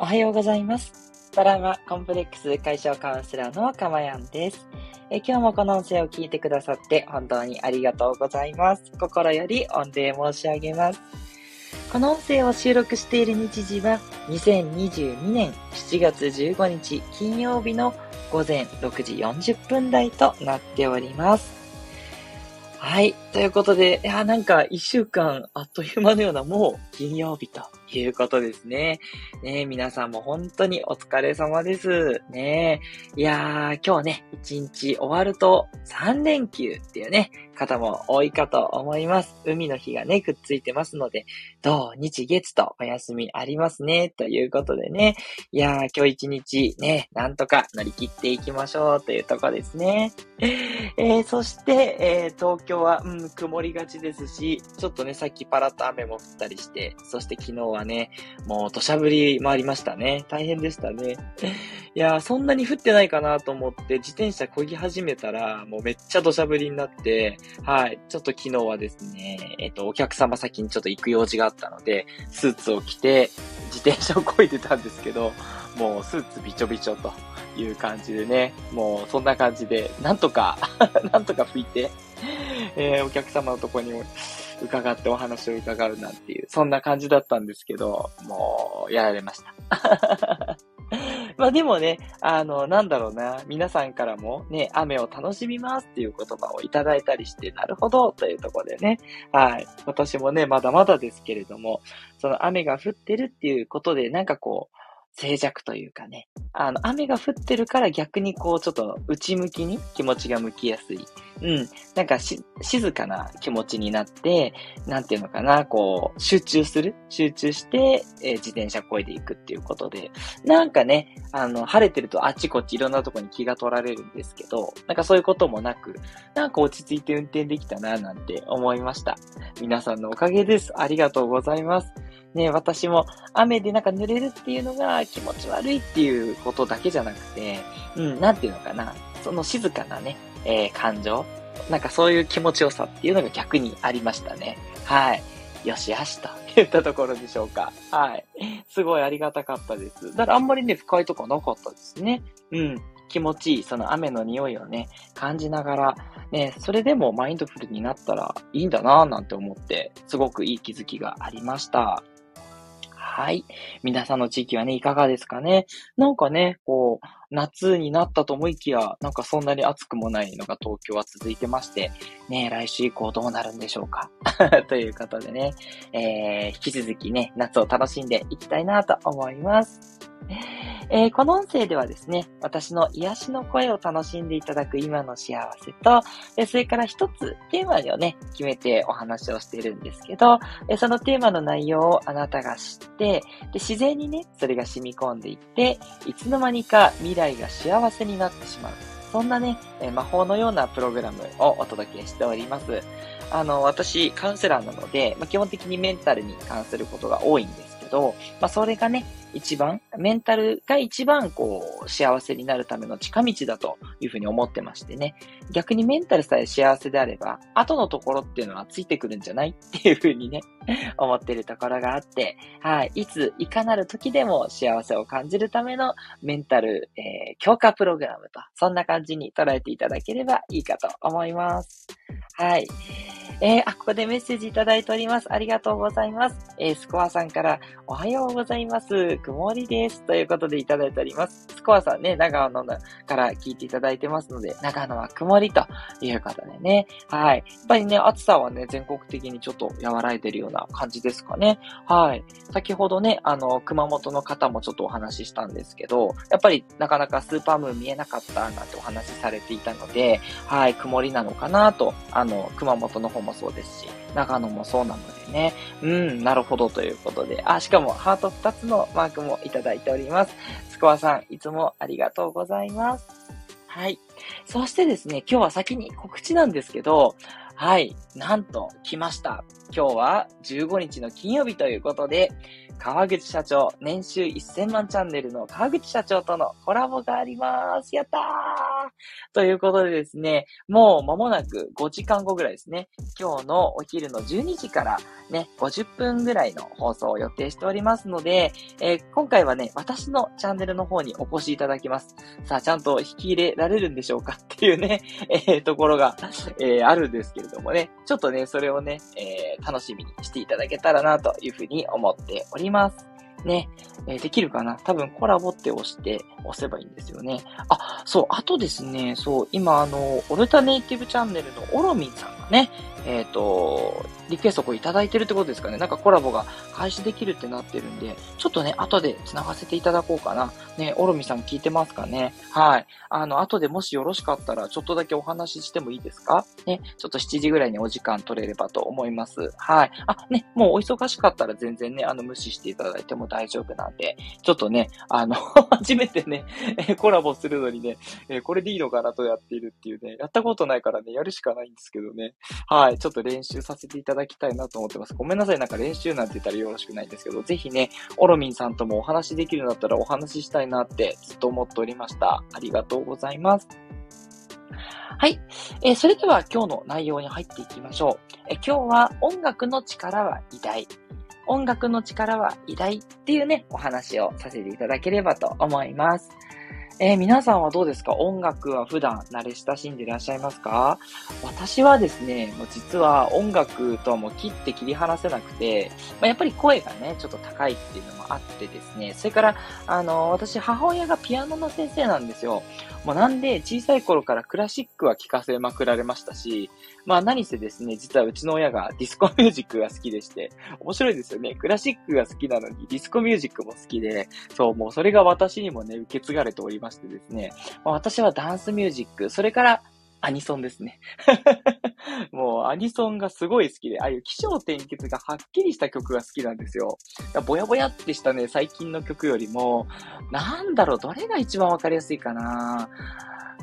おはようございます。トラマコンプレックス解消カウンセラーのかまやんです。え今日もこの音声を聞いてくださって本当にありがとうございます。心より御礼申し上げます。この音声を収録している日時は2022年7月15日金曜日の午前6時40分台となっております。はい。ということで、いや、なんか一週間あっという間のようなもう金曜日ということですね。ね皆さんも本当にお疲れ様です。ねいやー、今日ね、一日終わると3連休っていうね、方も多いかと思います。海の日がね、くっついてますので、土日月とお休みありますね。ということでね。いやー、今日一日ね、なんとか乗り切っていきましょうというとこですね。えー、そして、えー、東京は、うん、曇りがちですし、ちょっとね、さっきパラッと雨も降ったりして、そして昨日ははね、もう土砂降りもありましたね。大変でしたね。いやー、そんなに降ってないかなと思って自転車漕ぎ始めたら、もうめっちゃ土砂降りになって、はい、ちょっと昨日はですね、えっ、と、お客様先にちょっと行く用事があったので、スーツを着て、自転車を漕いでたんですけど、もうスーツびちょびちょという感じでね、もうそんな感じで、なんとか、なんとか拭いて、えーお客様のとこにも伺ってお話を伺うなんていう、そんな感じだったんですけど、もう、やられました。まあでもね、あの、なんだろうな、皆さんからもね、雨を楽しみますっていう言葉をいただいたりして、なるほど、というところでね、はい。私もね、まだまだですけれども、その雨が降ってるっていうことで、なんかこう、静寂というかね、あの、雨が降ってるから逆にこう、ちょっと内向きに気持ちが向きやすい。うん。なんかし、静かな気持ちになって、なんていうのかな、こう、集中する集中して、えー自転車こいでいくっていうことで、なんかね、あの、晴れてるとあっちこっちいろんなとこに気が取られるんですけど、なんかそういうこともなく、なんか落ち着いて運転できたな、なんて思いました。皆さんのおかげです。ありがとうございます。ね、私も雨でなんか濡れるっていうのが気持ち悪いっていうことだけじゃなくて、うん、なんていうのかな、その静かなね、えー感情、なんかそういう気持ちよさっていうのが逆にありましたね。はい。よしよしと言ったところでしょうか。はい。すごいありがたかったです。だからあんまりね、不快とかなかったですね。うん。気持ちいい、その雨の匂いをね、感じながら、ね、それでもマインドフルになったらいいんだなぁなんて思って、すごくいい気づきがありました。はい。皆さんの地域はね、いかがですかね？なんかね、こう、夏になったと思いきや、なんかそんなに暑くもないのが東京は続いてまして、ね、来週以降どうなるんでしょうか？ということでね、えー、引き続きね、夏を楽しんでいきたいなと思います。えーこの音声ではですね、私の癒しの声を楽しんでいただく今の幸せと、えーそれから一つテーマをね、決めてお話をしているんですけど、えーそのテーマの内容をあなたが知って、で、自然にね、それが染み込んでいって、いつの間にか未来が幸せになってしまう。そんなね、魔法のようなプログラムをお届けしております。あの、私、カウンセラーなので、まあ、基本的にメンタルに関することが多いんですけど、まあ、それがね、一番、メンタルが一番、こう、幸せになるための近道だというふうに思ってましてね。逆にメンタルさえ幸せであれば、後のところっていうのはついてくるんじゃないっていうふうにね、思ってるところがあって、はい、いつ、いかなる時でも幸せを感じるためのメンタル、えー強化プログラムと、そんな感じに捉えていただければいいかと思います。はい。えー、あ、ここでメッセージいただいております。ありがとうございます。えー、スコアさんから、おはようございます。曇りです。ということでいただいております。スコアさんね、長野のから聞いていただいてますので、長野は曇りということでね。はい。やっぱりね、暑さはね、全国的にちょっと和らいでるような感じですかね。はい。先ほどね、あの、熊本の方もちょっとお話ししたんですけど、やっぱりなかなかスーパームーン見えなかったなんてお話しされていたので、はい、曇りなのかなと、あの、熊本の方ももそうですし、長野もそうなのでね、うん、なるほどということで、あ、しかもハート2つのマークもいただいております。スコアさん、いつもありがとうございます。はい。そしてですね、今日は先に告知なんですけど、はい、なんと来ました。今日は15日の金曜日ということで、川口社長、年収1000万チャンネルの川口社長とのコラボがあります。やったー ということでですね、もう間もなく5時間後ぐらいですね、今日のお昼の12時からね、50分ぐらいの放送を予定しておりますので、えー、今回はね、私のチャンネルの方にお越しいただきます。さあ、ちゃんと引き入れられるんでしょうか？っていうね、えー、ところが、えー、あるんですけれどもね、ちょっとね、それをね、え楽しみにしていただけたらなというふうに思っております。ね、えー、できるかな多分コラボって押して、押せばいいんですよね。あ、そう、あとですね、そう、今あの、オルタネイティブチャンネルのオロミンさんね、えっ、ー、と、リクエストをいただいてるってことですかね。なんかコラボが開始できるってなってるんで、ちょっとね、後で繋がせていただこうかな。ね、オロミさん聞いてますかねはい。あの、後でもしよろしかったら、ちょっとだけお話ししてもいいですか？ね、ちょっと7時ぐらいにお時間取れればと思います。はい。あ、ね、もうお忙しかったら全然ね、あの、無視していただいても大丈夫なんで、ちょっとね、あの 初めてね、コラボするのにね、これでいいのかなとやっているっていうね、やったことないからね、やるしかないんですけどね。はい。ちょっと練習させていただきたいなと思ってます。ごめんなさい。なんか練習なんて言ったらよろしくないんですけど、ぜひね、オロミンさんともお話できるんだったらお話ししたいなってずっと思っておりました。ありがとうございます。はい。えー、それでは今日の内容に入っていきましょう。えー、今日は音楽の力は偉大。音楽の力は偉大っていうね、お話をさせていただければと思います。えー、皆さんはどうですか？音楽は普段慣れ親しんでいらっしゃいますか？私はですね、もう実は音楽とはもう切って切り離せなくて、まあ、やっぱり声がね、ちょっと高いっていうのもあってですね、それから、あの、私母親がピアノの先生なんですよ。もうなんで小さい頃からクラシックは聴かせまくられましたし、まあ何せですね、実はうちの親がディスコミュージックが好きでして、面白いですよね。クラシックが好きなのにディスコミュージックも好きで、そう、もうそれが私にもね、受け継がれておりますましてですね、まあ、私はダンスミュージック、それからアニソンですね。もうアニソンがすごい好きで、ああいう気象転結がはっきりした曲が好きなんですよ。ぼやぼやってしたね、最近の曲よりも、なんだろう、どれが一番わかりやすいかな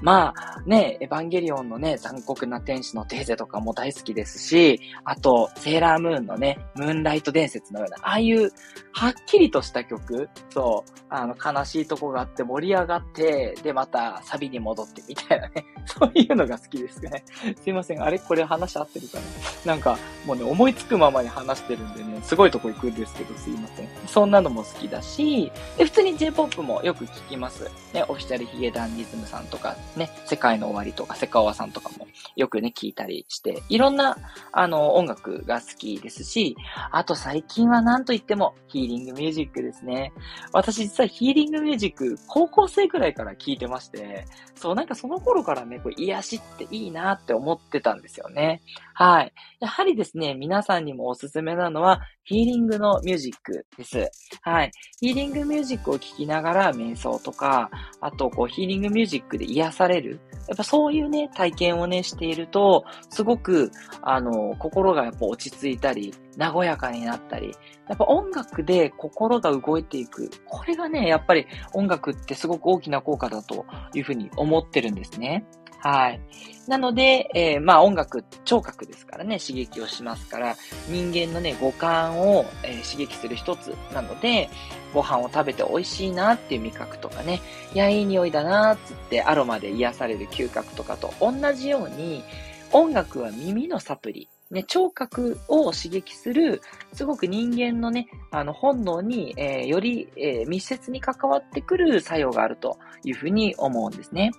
まあ、ね、エヴァンゲリオンのね、残酷な天使のテーゼとかも大好きですし、あと、セーラームーンのね、ムーンライト伝説のような、ああいう、はっきりとした曲、そう、あの、悲しいとこがあって盛り上がって、で、また、サビに戻ってみたいなね、そういうのが好きですね。すいません、あれ？これ話合ってるかな？なんか、もうね、思いつくままに話してるんでね、すごいとこ行くんですけど、すいません。そんなのも好きだし、で、普通に J-POP もよく聞きます。ね、オフィシャルヒゲダンディズムさんとか、ね、世界の終わりとか、セカオワさんとかもよくね、聞いたりして、いろんな、あの、音楽が好きですし、あと最近は何と言っても、ヒーリングミュージックですね。私実はヒーリングミュージック、高校生くらいから聞いてまして、そう、なんかその頃からね、こう癒しっていいなって思ってたんですよね。はい。やはりですね、皆さんにもおすすめなのは、ヒーリングのミュージックです。はい。ヒーリングミュージックを聴きながら瞑想とか、あと、こう、ヒーリングミュージックで癒される。やっぱそういうね、体験をね、していると、すごく、あの、心がやっぱ落ち着いたり、和やかになったり、やっぱ音楽で心が動いていく。これがね、やっぱり音楽ってすごく大きな効果だというふうに思ってるんですね。はい。なので、えー、まあ音楽、聴覚ですからね、刺激をしますから、人間のね、五感を、えー、刺激する一つなので、ご飯を食べて美味しいなっていう味覚とかね、いや、いい匂いだなっつってアロマで癒される嗅覚とかと同じように、音楽は耳のサプリ。ね、聴覚を刺激する、すごく人間のね、あの、本能に、えー、より、えー、密接に関わってくる作用があるというふうに思うんですね。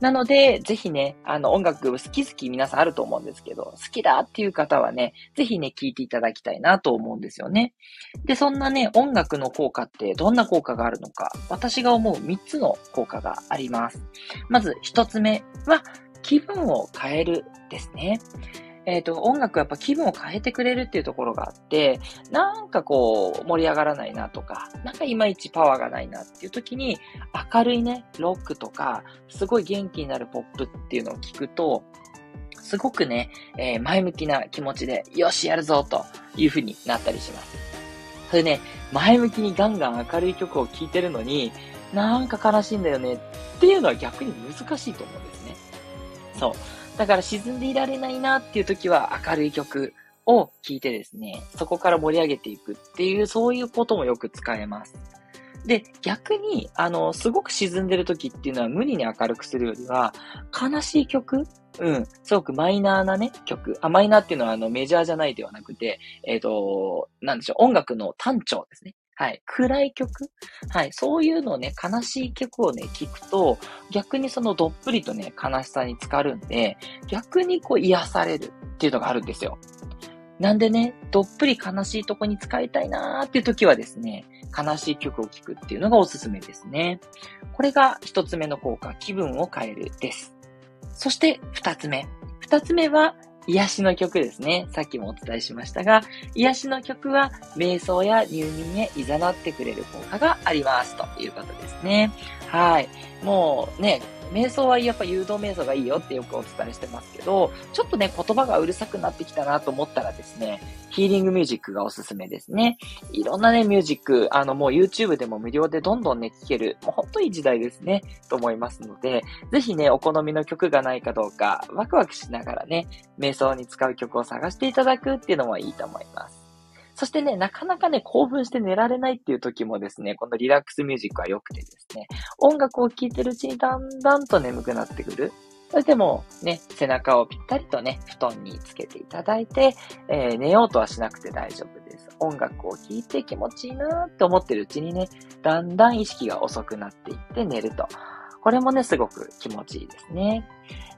なので、ぜひね、あの、音楽好き好き皆さんあると思うんですけど、好きだっていう方はね、ぜひね、聴いていただきたいなと思うんですよね。で、そんなね、音楽の効果ってどんな効果があるのか、私が思う3つの効果があります。まず1つ目は、気分を変えるですね。えっ、ー、と、音楽やっぱ気分を変えてくれるっていうところがあって、なんかこう、盛り上がらないなとか、なんかいまいちパワーがないなっていう時に、明るいね、ロックとか、すごい元気になるポップっていうのを聞くと、すごくね、えー、前向きな気持ちで、よし、やるぞという風になったりします。それね、前向きにガンガン明るい曲を聴いてるのに、なんか悲しいんだよねっていうのは逆に難しいと思うんですね。そう。だから沈んでいられないなっていう時は明るい曲を聴いてですね、そこから盛り上げていくっていう、そういうこともよく使えます。で、逆に、あの、すごく沈んでる時っていうのは無理に明るくするよりは、悲しい曲うん。すごくマイナーなね、曲。あ、マイナーっていうのはあのメジャーじゃないではなくて、えっ、ー、と、なんでしょう、音楽の単調ですね。はい。暗い曲？はい。そういうのをね、悲しい曲をね、聴くと、逆にそのどっぷりとね、悲しさに浸かるんで、逆にこう癒されるっていうのがあるんですよ。なんでね、どっぷり悲しいとこに使いたいなーっていう時はですね、悲しい曲を聴くっていうのがおすすめですね。これが一つ目の効果、気分を変えるです。そして二つ目。二つ目は、癒しの曲ですね。さっきもお伝えしましたが、癒しの曲は瞑想や入眠へ誘ってくれる効果がありますということですね。はい。もうね、瞑想はやっぱ誘導瞑想がいいよってよくお伝えしてますけど、ちょっとね、言葉がうるさくなってきたなと思ったらですね、ヒーリングミュージックがおすすめですね。いろんなね、ミュージック、あの、もう YouTube でも無料でどんどんね、聴ける、もうほんといい時代ですね、と思いますので、ぜひね、お好みの曲がないかどうか、ワクワクしながらね、瞑想に使う曲を探していただくっていうのもいいと思います。そしてね、なかなかね、興奮して寝られないっていう時もですね、このリラックスミュージックは良くてですね、音楽を聴いてるうちにだんだんと眠くなってくる。それでもね、背中をぴったりとね、布団につけていただいて、えー、寝ようとはしなくて大丈夫です。音楽を聴いて気持ちいいなーって思ってるうちにね、だんだん意識が遅くなっていって寝ると。これもね、すごく気持ちいいですね。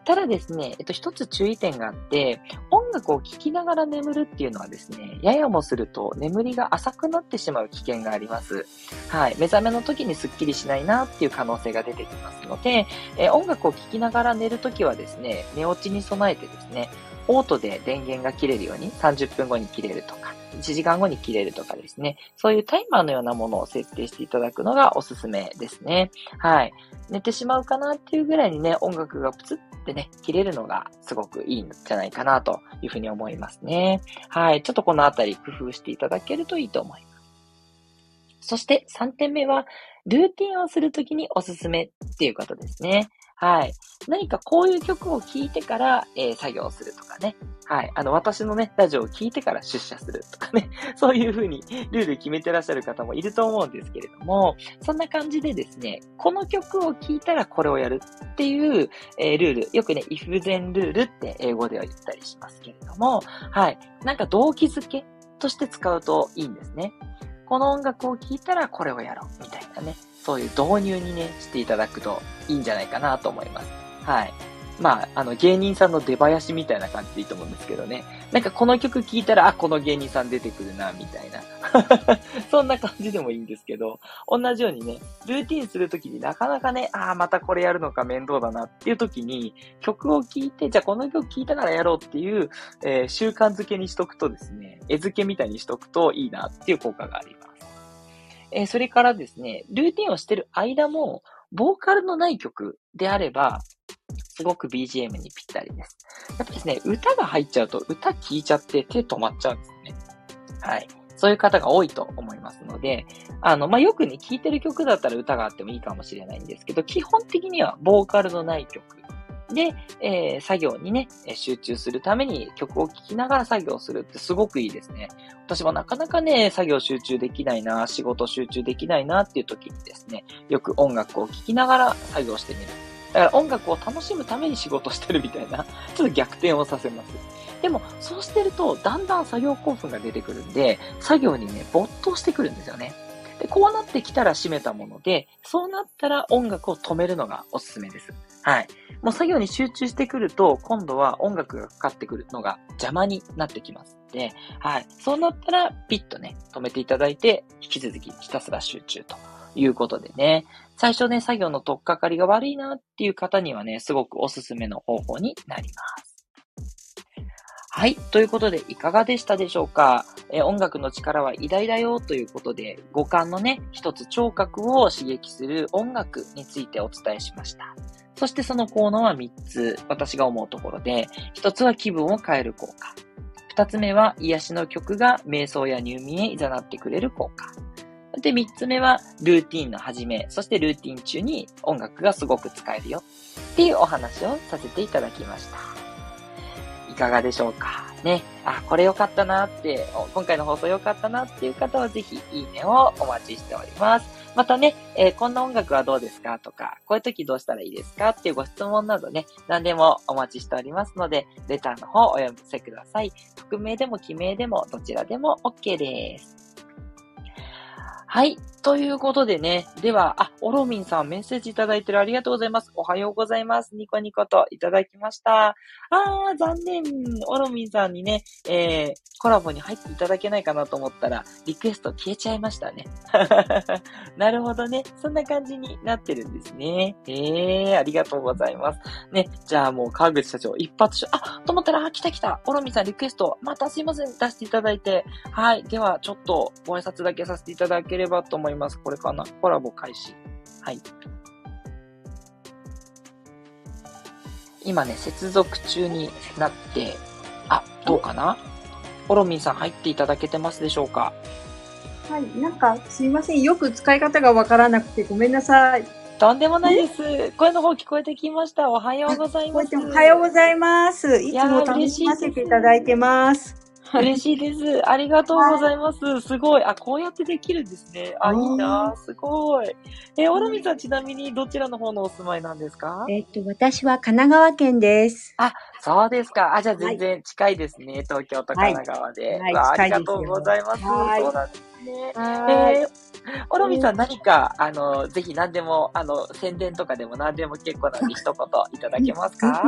ただですね、えっと、一つ注意点があって、音楽を聴きながら眠るっていうのはですね、ややもすると眠りが浅くなってしまう危険があります。はい。目覚めの時にスッキリしないなっていう可能性が出てきますので、え音楽を聴きながら寝るときはですね、寝落ちに備えてですね、オートで電源が切れるように30分後に切れるとか、1時間後に切れるとかですね、そういうタイマーのようなものを設定していただくのがおすすめですね。はい。寝てしまうかなっていうぐらいにね、音楽がプツってね、切れるのがすごくいいんじゃないかなというふうに思いますね。はい。ちょっとこのあたり工夫していただけるといいと思います。そして3点目は、ルーティンをするときにおすすめっていうことですね。はい。何かこういう曲を聴いてから、えー、作業するとかね。はい。あの、私のね、ラジオを聴いてから出社するとかね。そういう風にルール決めてらっしゃる方もいると思うんですけれども、そんな感じでですね、この曲を聴いたらこれをやるっていう、えー、ルール。よくね、if then ルールって英語では言ったりしますけれども、はい。なんか動機づけとして使うといいんですね。この音楽を聴いたらこれをやろうみたいなね。そういう導入にね、していただくといいんじゃないかなと思います。はい。まあ、あの、芸人さんの出囃子みたいな感じでいいと思うんですけどね。なんかこの曲聴いたら、あ、この芸人さん出てくるな、みたいな。そんな感じでもいいんですけど、同じようにね、ルーティンするときになかなかね、ああ、またこれやるのか面倒だなっていうときに、曲を聴いて、じゃあこの曲聴いたからやろうっていう、えー、習慣づけにしとくとですね、絵付けみたいにしとくといいなっていう効果があります。えー、それからですね、ルーティンをしてる間も、ボーカルのない曲であれば、すごく BGM にぴったりです。やっぱですね、歌が入っちゃうと歌聴いちゃって手止まっちゃうんですね。はい。そういう方が多いと思いますので、あの、まあ、よくね、聴いてる曲だったら歌があってもいいかもしれないんですけど、基本的にはボーカルのない曲で、えー、作業にね、集中するために曲を聴きながら作業するってすごくいいですね。私もなかなかね、作業集中できないな、仕事集中できないなっていう時にですね、よく音楽を聴きながら作業してみる。だから音楽を楽しむために仕事してるみたいな、ちょっと逆転をさせます。でも、そうしてると、だんだん作業興奮が出てくるんで、作業にね、没頭してくるんですよね。で、こうなってきたら閉めたもので、そうなったら音楽を止めるのがおすすめです。はい。もう作業に集中してくると、今度は音楽がかかってくるのが邪魔になってきます。で、はい。そうなったら、ピッとね、止めていただいて、引き続きひたすら集中ということでね、最初ね、作業の取っかかりが悪いなっていう方にはね、すごくおすすめの方法になります。はい。ということで、いかがでしたでしょうか、え音楽の力は偉大だよということで、五感のね、一つ聴覚を刺激する音楽についてお伝えしました。そしてその効能は3つ、私が思うところで、1つは気分を変える効果。2つ目は癒しの曲が瞑想や入眠へ誘ってくれる効果。で、3つ目はルーティンの始め、そしてルーティン中に音楽がすごく使えるよっていうお話をさせていただきました。かがでしょうか？ね。あ、これ良かったなって、今回の放送良かったなっていう方はぜひいいねをお待ちしております。またね、えー、こんな音楽はどうですかとか、こういう時どうしたらいいですかっていうご質問などね、何でもお待ちしておりますので、レターの方お読みせください。匿名でも記名でもどちらでも OK です。はい。ということでね。では、あ、オロミンさんメッセージいただいてるありがとうございます。おはようございます。ニコニコといただきました。あー、残念。オロミンさんにね、えー、コラボに入っていただけないかなと思ったら、リクエスト消えちゃいましたね。なるほどね。そんな感じになってるんですね。えー、ありがとうございます。ね、じゃあもう川口社長一発あ、と思ったら、あ、来た来た。オロミンさんリクエスト、またすいません、出していただいて。はい。では、ちょっとご挨拶だけさせていただければと思います。これかな。コラボ開始。はい。今ね、接続中になって、あ、どうかな？オロミンさん入っていただけてますでしょうか？はい、なんかすいません。よく使い方がわからなくてごめんなさい。とんでもないです。声の方聞こえてきました。おはようございます。おはようございます。いつも楽しませていただいてます。嬉しいです。ありがとうございます。すごい。あ、こうやってできるんですね。あ、いいな。すごい。えー、オルミさん、ちなみにどちらの方のお住まいなんですか？えっと、私は神奈川県です。あ、そうですか。あ、じゃあ全然近いですね。はい、東京と神奈川で。はい、はい、ありがとうございます。そうなんですね。えー、オロミさん何か、あの、ぜひ何でも、あの、宣伝とかでも何でも結構なんで一言いただけますか？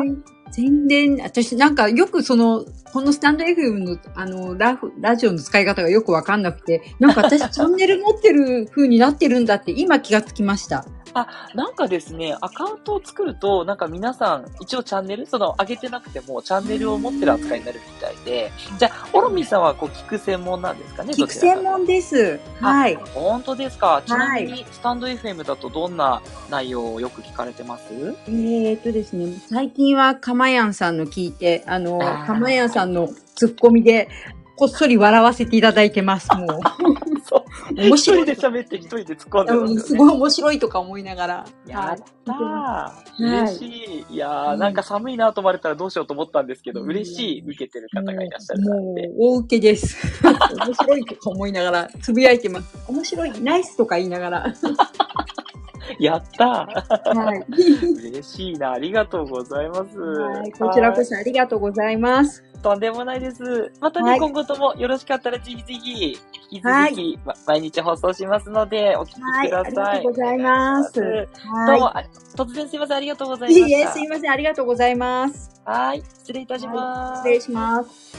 宣伝、私なんかよくその、このスタンド FM の、あの、ララジオの使い方がよくわかんなくて、なんか私チャンネル持ってる風になってるんだって今気がつきました。あ、なんかですね、アカウントを作ると、なんか皆さん、一応チャンネル、その、上げてなくても、チャンネルを持ってる扱いになるみたいで、じゃあ、オロミさんは、こう、聞く専門なんですかね聞く専門です。はい。本当ですか？ちなみに、スタンド FM だとどんな内容をよく聞かれてます？えー、っとですね、最近は、かまやんさんの聞いて、あの、かまやんさんのツッコミで、こっそり笑わせていただいてます、もう。面白い。一人で喋って一人で突っ込んでます、ね、すごい面白いとか思いながら。やったー。嬉しい。いやー、なんか寒いなと思われたらどうしようと思ったんですけど、嬉しい受けてる方がいらっしゃるもう、大受けです。面白いとか思いながら、つぶやいてます。面白い、ナイスとか言いながら。やったはい。嬉しいな。ありがとうございます。はい。こちらこそありがとうございます。とんでもないです。またね、はい、今後ともよろしかったらぜひぜひ、引き続き、はい、毎日放送しますので、お聞きください。はい、ありがとうございます。どうも、突然すいません、ありがとうございました。いいえ、すいません、ありがとうございます。はい、失礼いたします。失礼します。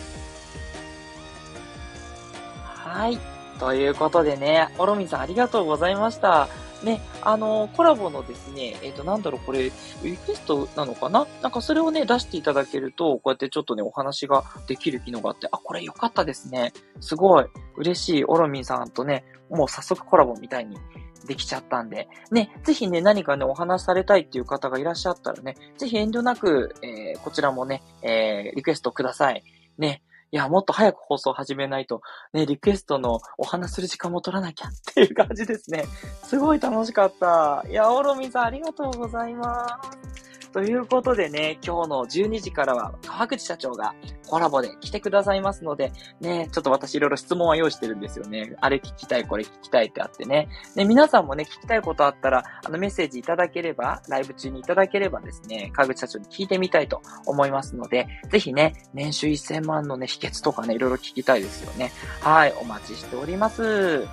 はい。ということでね、オロミさんありがとうございました。ね、あの、コラボのですね、えっ、ー、と、なんだろう、これ、リクエストなのかな？なんかそれをね、出していただけると、こうやってちょっとね、お話ができる機能があって、あ、これ良かったですね。すごい、嬉しい、オロミンさんとね、もう早速コラボみたいにできちゃったんで、ね、ぜひね、何かね、お話されたいっていう方がいらっしゃったらね、ぜひ遠慮なく、えー、こちらもね、えー、リクエストください。ね、いや、もっと早く放送始めないと、ね、リクエストのお話する時間も取らなきゃ っていう感じですね。すごい楽しかった。いや、オロミさんありがとうございます。ということでね、今日の12時からは川口社長がコラボで来てくださいますので、ね、ちょっと私いろいろ質問は用意してるんですよね。あれ聞きたい、これ聞きたいってあってね。ね、皆さんもね、聞きたいことあったら、あのメッセージいただければ、ライブ中にいただければですね、川口社長に聞いてみたいと思いますので、ぜひね、年収1000万のね、秘訣とかね、いろいろ聞きたいですよね。はい、お待ちしております。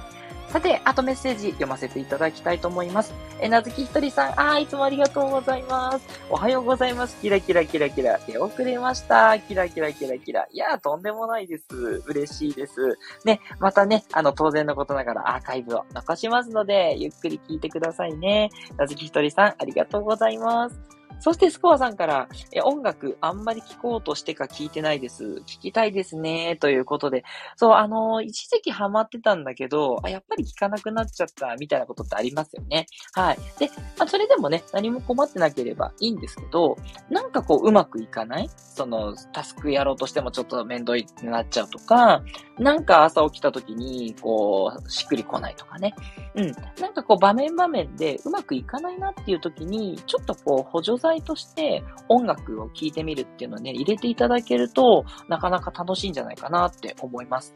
さて、あとメッセージ読ませていただきたいと思います。えなずきひとりさん、あー、いつもありがとうございます。おはようございます。キラキラキラキラ。手遅れました。キラキラキラキラ。いやー、とんでもないです。嬉しいです。ね、またね、あの、当然のことながらアーカイブを残しますので、ゆっくり聞いてくださいね。なずきひとりさん、ありがとうございます。そしてスコアさんから、え、音楽あんまり聴こうとしてか聞いてないです。聞きたいですね。ということで。そう、あのー、一時期ハマってたんだけど、あ、やっぱり聞かなくなっちゃった、みたいなことってありますよね。はい。で、まあ、それでもね、何も困ってなければいいんですけど、なんかこう、うまくいかない？その、タスクやろうとしてもちょっと面倒になっちゃうとか、なんか朝起きた時に、こう、しっくりこないとかね。うん。なんかこう、場面場面でうまくいかないなっていう時に、ちょっとこう、補助剤題として音楽を聴いてみるっていうのをね、入れていただけると、なかなか楽しいんじゃないかなって思います。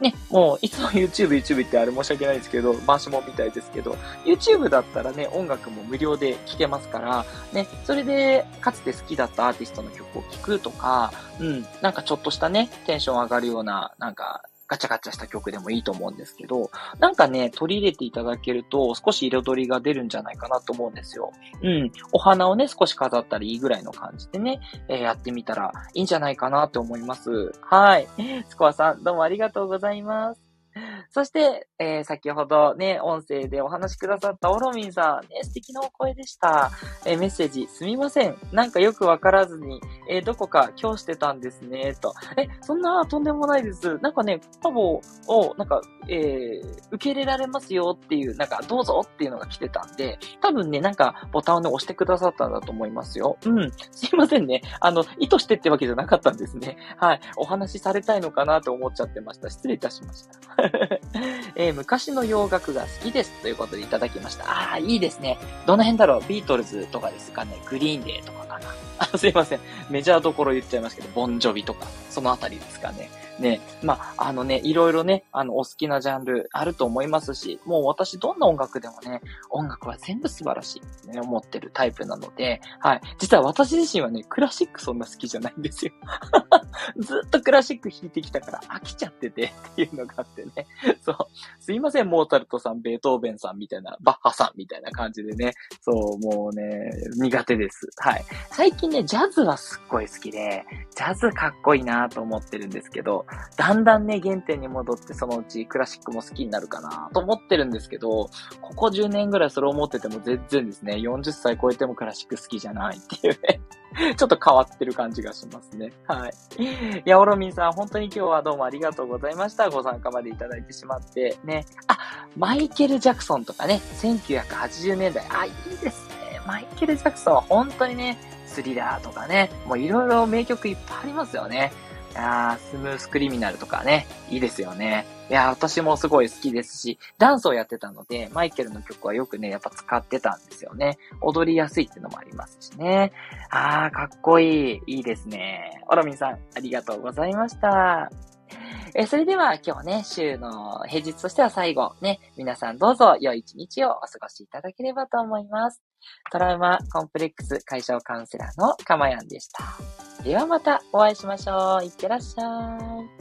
ね、もういつも YouTube、YouTube ってあれ申し訳ないですけど、回しもみたいですけど、YouTube だったらね、音楽も無料で聴けますから、ね、それでかつて好きだったアーティストの曲を聴くとか、うん、なんかちょっとしたね、テンション上がるような、なんかガチャガチャした曲でもいいと思うんですけど、なんかね、取り入れていただけると少し彩りが出るんじゃないかなと思うんですよ。うん。お花をね、少し飾ったらいいぐらいの感じでね、えー、やってみたらいいんじゃないかなと思います。はい。スコアさん、どうもありがとうございます。そして、えー、先ほどね、音声でお話しくださったオロミンさん、ね、素敵なお声でした。えー、メッセージ、すみません。なんかよくわからずに、えー、どこか今日してたんですね、と。え、そんな、とんでもないです。なんかね、コラボを、なんか、え、受け入れられますよっていう、なんか、どうぞっていうのが来てたんで、多分ね、なんか、ボタンをね、押してくださったんだと思いますよ。うん。すいませんね。あの、意図してってわけじゃなかったんですね。はい。お話しされたいのかなと思っちゃってました。失礼いたしました。えー、昔の洋楽が好きですということでいただきました。ああ、いいですね。どの辺だろう？ビートルズとかですかね？グリーンデーとかかな？あすいません。メジャーどころ言っちゃいますけど、ボンジョビとか、そのあたりですかね。ね、まあ、あのね、いろいろね、あの、お好きなジャンルあると思いますし、もう私どんな音楽でもね、音楽は全部素晴らしいってね、思ってるタイプなので、はい。実は私自身はね、クラシックそんな好きじゃないんですよ。ずっとクラシック弾いてきたから飽きちゃっててっていうのがあってね。そう。すいません、モーツァルトさん、ベートーベンさんみたいな、バッハさんみたいな感じでね。そう、もうね、苦手です。はい。最近ね、ジャズはすっごい好きで、ジャズかっこいいなと思ってるんですけど、だんだんね、原点に戻ってそのうちクラシックも好きになるかなと思ってるんですけど、ここ10年ぐらいそれを思ってても全然ですね、40歳超えてもクラシック好きじゃないっていうね。ちょっと変わってる感じがしますね。はい。いや、オロミンさん、本当に今日はどうもありがとうございました。ご参加までいただいてしまって。ね。あ、マイケル・ジャクソンとかね、1980年代。あ、いいですね。マイケル・ジャクソンは本当にね、スリラーとかね、もういろいろ名曲いっぱいありますよね。いやー、スムースクリミナルとかね、いいですよね。いやー、私もすごい好きですし、ダンスをやってたので、マイケルの曲はよくね、やっぱ使ってたんですよね。踊りやすいっていうのもありますしね。あー、かっこいい。いいですね。オロミンさん、ありがとうございました。えそれでは今日ね、週の平日としては最後、ね、皆さんどうぞ良い一日をお過ごしいただければと思います。トラウマコンプレックス解消カウンセラーのかまやんでした。ではまたお会いしましょう。いってらっしゃい。